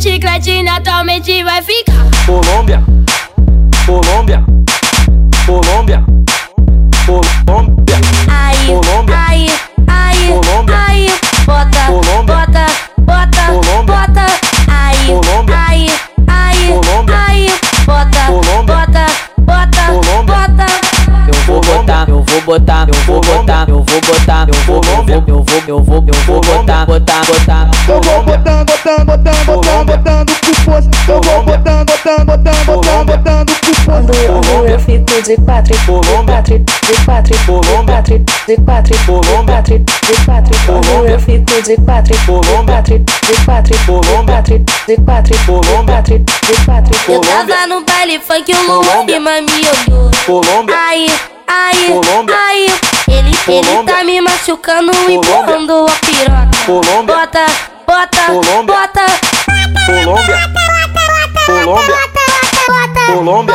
chiclete naturalmente vai ficar. Colômbia, Colômbia, Colômbia, Colômbia, Aí, Colômbia. aí, aí, Colômbia. aí, bota, Colômbia. bota, bota, Colômbia. bota. Aí, Colômbia. aí, aí, Colômbia. aí, bota, Colômbia. bota, bota, Colômbia. bota. Eu vou botar, eu vou botar, eu vou botar, eu vou botar, eu vou, eu vou, eu vou, eu vou, eu vou botar, botar, botar. Eu vou botando, botando, eu fico de quatro, Colômbia. quatro, de quatro, Colômbia. quatro, de quatro, Colômbia. quatro, de quatro. Colômbia. eu fico de quatro, Colômbia. quatro, de quatro, Colômbia. quatro, de quatro, Colômbia. quatro, de quatro. Eu Colômbia. tava no baile funk, o Luan. Lima me olhou. Colômbia, Aí, aí, Colômbia. aí. Ele, ele tá me machucando e empurrando a piroca. Colômbia. Bota, bota, Colômbia. bota. Colômbia, Colômbia, Colômbia,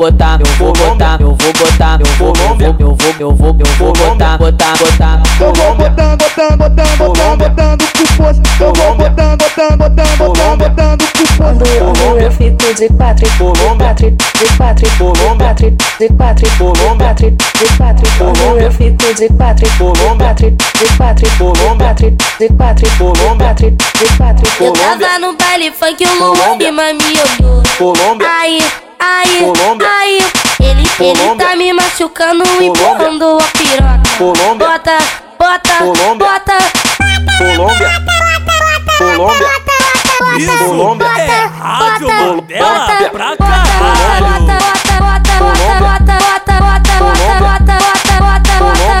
Botar, eu vou botar, eu vou botar, eu vou botar, eu vou, eu vou, eu vou, vou, vou botar, botar, botar. Eu vou botando, botando, botando, botando, botando pro poço. Eu vou botando, botando, botando, botando, botando pro poço. Quando eu Colômbia. eu fico de quatro, de quatro, de quatro, de quatro, de quatro, de quatro, de quatro. Quando eu fico de quatro, de quatro, de quatro, de quatro, de quatro, de quatro, de quatro. Eu tava no baile funk, o Luan me olhou. Colômbia, Aí, aí, Colômbia. aí, ele, ele Colômbia. tá me machucando e Colômbia. empurrando a piroca. Colômbia. Bota, bota, Colômbia. bota. Colômbia, Colômbia, Isso Colômbia. é Rádio Mandela Colômbia. pra Bota, caralho. bota, bota, bota, bota, bota, bota, Colômbia. bota, bota, bota,